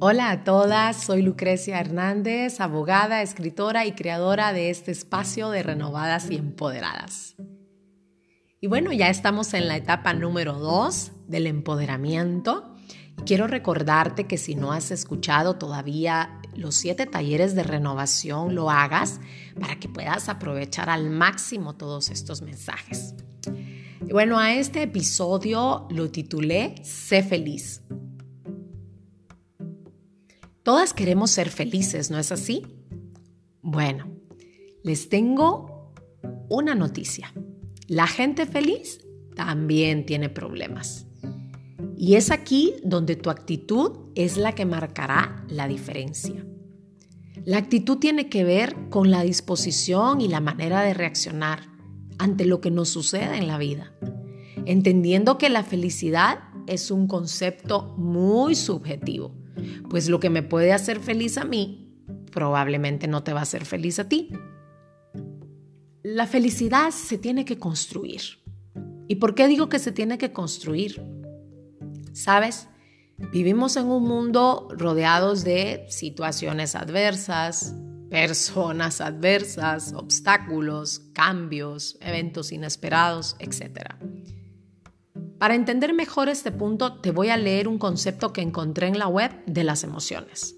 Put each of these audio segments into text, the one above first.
Hola a todas, soy Lucrecia Hernández, abogada, escritora y creadora de este espacio de renovadas y empoderadas. Y bueno, ya estamos en la etapa número 2 del empoderamiento. Y quiero recordarte que si no has escuchado todavía los siete talleres de renovación, lo hagas para que puedas aprovechar al máximo todos estos mensajes. Y bueno, a este episodio lo titulé Sé feliz. Todas queremos ser felices, ¿no es así? Bueno, les tengo una noticia. La gente feliz también tiene problemas. Y es aquí donde tu actitud es la que marcará la diferencia. La actitud tiene que ver con la disposición y la manera de reaccionar ante lo que nos sucede en la vida, entendiendo que la felicidad es un concepto muy subjetivo pues lo que me puede hacer feliz a mí, probablemente no te va a hacer feliz a ti. La felicidad se tiene que construir. ¿Y por qué digo que se tiene que construir? ¿Sabes? Vivimos en un mundo rodeados de situaciones adversas, personas adversas, obstáculos, cambios, eventos inesperados, etc. Para entender mejor este punto, te voy a leer un concepto que encontré en la web de las emociones.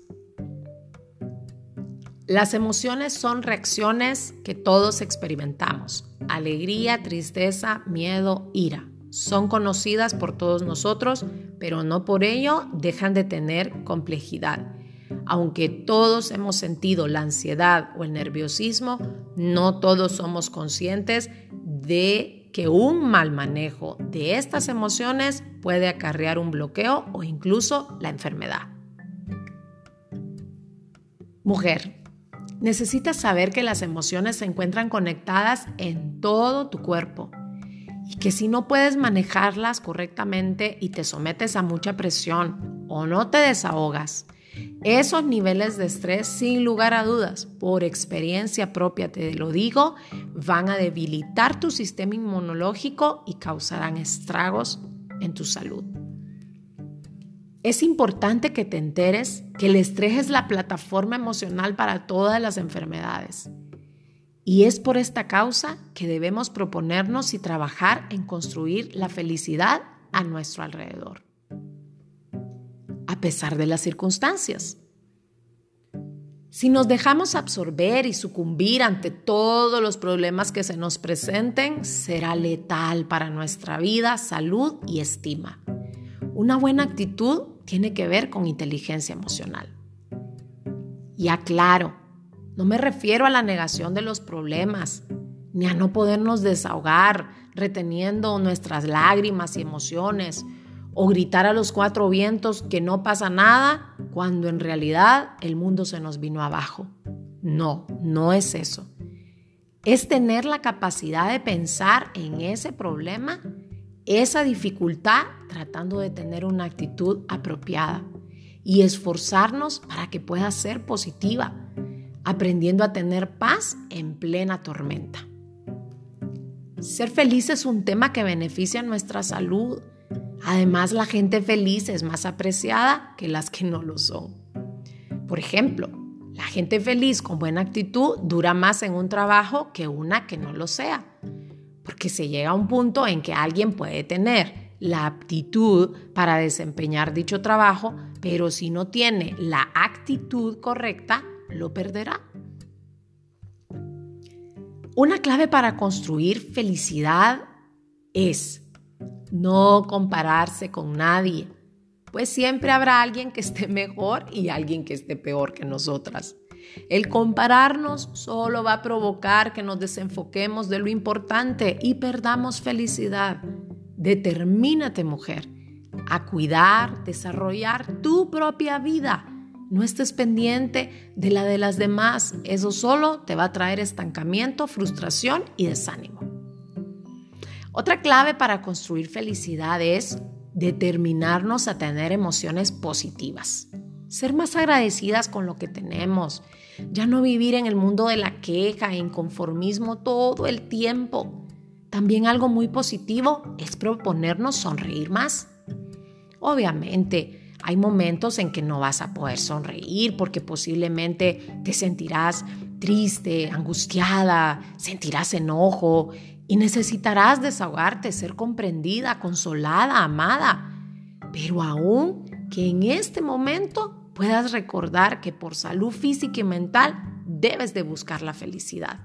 Las emociones son reacciones que todos experimentamos. Alegría, tristeza, miedo, ira. Son conocidas por todos nosotros, pero no por ello dejan de tener complejidad. Aunque todos hemos sentido la ansiedad o el nerviosismo, no todos somos conscientes de que un mal manejo de estas emociones puede acarrear un bloqueo o incluso la enfermedad. Mujer, necesitas saber que las emociones se encuentran conectadas en todo tu cuerpo y que si no puedes manejarlas correctamente y te sometes a mucha presión o no te desahogas, esos niveles de estrés, sin lugar a dudas, por experiencia propia te lo digo, van a debilitar tu sistema inmunológico y causarán estragos en tu salud. Es importante que te enteres que el estrés es la plataforma emocional para todas las enfermedades. Y es por esta causa que debemos proponernos y trabajar en construir la felicidad a nuestro alrededor a pesar de las circunstancias. Si nos dejamos absorber y sucumbir ante todos los problemas que se nos presenten, será letal para nuestra vida, salud y estima. Una buena actitud tiene que ver con inteligencia emocional. Y aclaro, no me refiero a la negación de los problemas, ni a no podernos desahogar reteniendo nuestras lágrimas y emociones o gritar a los cuatro vientos que no pasa nada cuando en realidad el mundo se nos vino abajo. No, no es eso. Es tener la capacidad de pensar en ese problema, esa dificultad, tratando de tener una actitud apropiada y esforzarnos para que pueda ser positiva, aprendiendo a tener paz en plena tormenta. Ser feliz es un tema que beneficia nuestra salud, Además, la gente feliz es más apreciada que las que no lo son. Por ejemplo, la gente feliz con buena actitud dura más en un trabajo que una que no lo sea, porque se llega a un punto en que alguien puede tener la aptitud para desempeñar dicho trabajo, pero si no tiene la actitud correcta, lo perderá. Una clave para construir felicidad es no compararse con nadie, pues siempre habrá alguien que esté mejor y alguien que esté peor que nosotras. El compararnos solo va a provocar que nos desenfoquemos de lo importante y perdamos felicidad. Determínate, mujer, a cuidar, desarrollar tu propia vida. No estés pendiente de la de las demás. Eso solo te va a traer estancamiento, frustración y desánimo. Otra clave para construir felicidad es determinarnos a tener emociones positivas, ser más agradecidas con lo que tenemos, ya no vivir en el mundo de la queja e inconformismo todo el tiempo. También algo muy positivo es proponernos sonreír más. Obviamente, Hay momentos en que no vas a poder sonreír porque posiblemente te sentirás triste, angustiada, sentirás enojo y necesitarás desahogarte, ser comprendida, consolada, amada. Pero aún que en este momento puedas recordar que por salud física y mental debes de buscar la felicidad.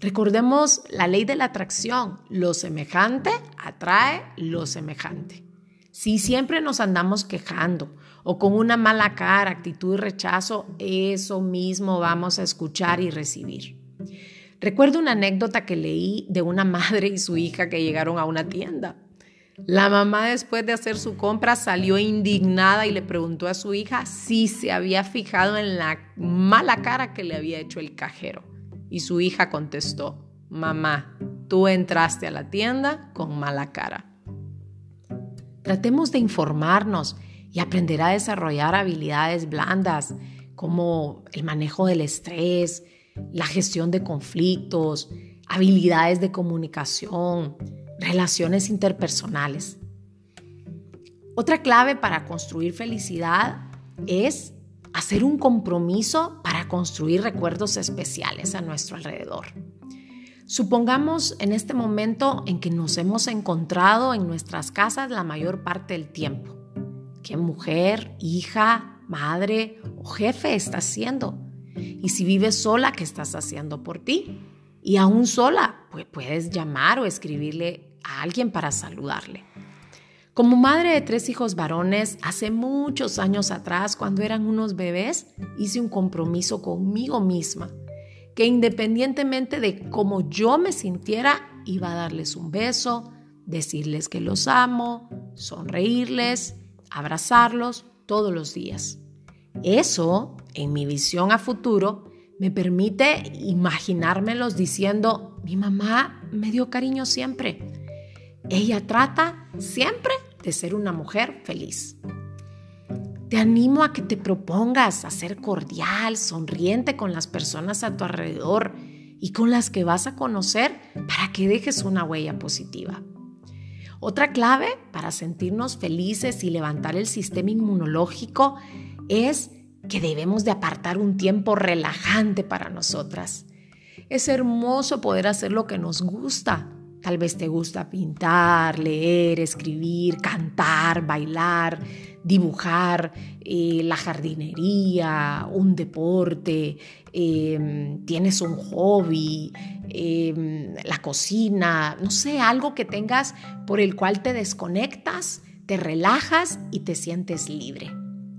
Recordemos la ley de la atracción. Lo semejante atrae lo semejante. Si siempre nos andamos quejando o con una mala cara, actitud y rechazo, eso mismo vamos a escuchar y recibir. Recuerdo una anécdota que leí de una madre y su hija que llegaron a una tienda. La mamá después de hacer su compra salió indignada y le preguntó a su hija si se había fijado en la mala cara que le había hecho el cajero. Y su hija contestó, mamá, tú entraste a la tienda con mala cara. Tratemos de informarnos y aprender a desarrollar habilidades blandas como el manejo del estrés, la gestión de conflictos, habilidades de comunicación, relaciones interpersonales. Otra clave para construir felicidad es hacer un compromiso para construir recuerdos especiales a nuestro alrededor. Supongamos en este momento en que nos hemos encontrado en nuestras casas la mayor parte del tiempo. ¿Qué mujer, hija, madre o jefe estás siendo? Y si vives sola, ¿qué estás haciendo por ti? Y aún sola, puedes llamar o escribirle a alguien para saludarle. Como madre de tres hijos varones, hace muchos años atrás, cuando eran unos bebés, hice un compromiso conmigo misma, que independientemente de cómo yo me sintiera, iba a darles un beso, decirles que los amo, sonreírles, abrazarlos todos los días. Eso, en mi visión a futuro, me permite imaginármelos diciendo, mi mamá me dio cariño siempre ella trata siempre de ser una mujer feliz. Te animo a que te propongas a ser cordial, sonriente con las personas a tu alrededor y con las que vas a conocer para que dejes una huella positiva. Otra clave para sentirnos felices y levantar el sistema inmunológico es que debemos de apartar un tiempo relajante para nosotras. Es hermoso poder hacer lo que nos gusta, Tal vez te gusta pintar, leer, escribir, cantar, bailar, dibujar, eh, la jardinería, un deporte, em, tienes un hobby, em, la cocina, no sé, algo que tengas por el cual te desconectas, te relajas y te sientes libre.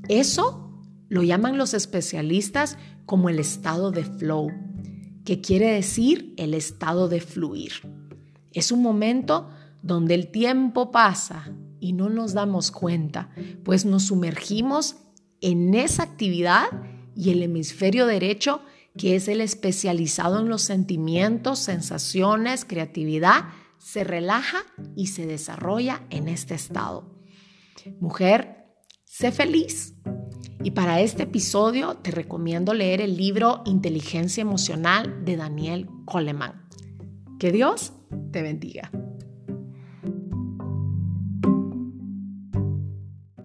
Eso lo llaman los especialistas como el estado de flow, que quiere decir el estado de fluir. Es un momento donde el tiempo pasa y no nos damos cuenta, pues nos sumergimos en esa actividad y el hemisferio derecho, que es el especializado en los sentimientos, sensaciones, creatividad, se relaja y se desarrolla en este estado. Mujer, sé feliz. Y para este episodio te recomiendo leer el libro Inteligencia Emocional de Daniel Coleman. Que Dios te bendiga.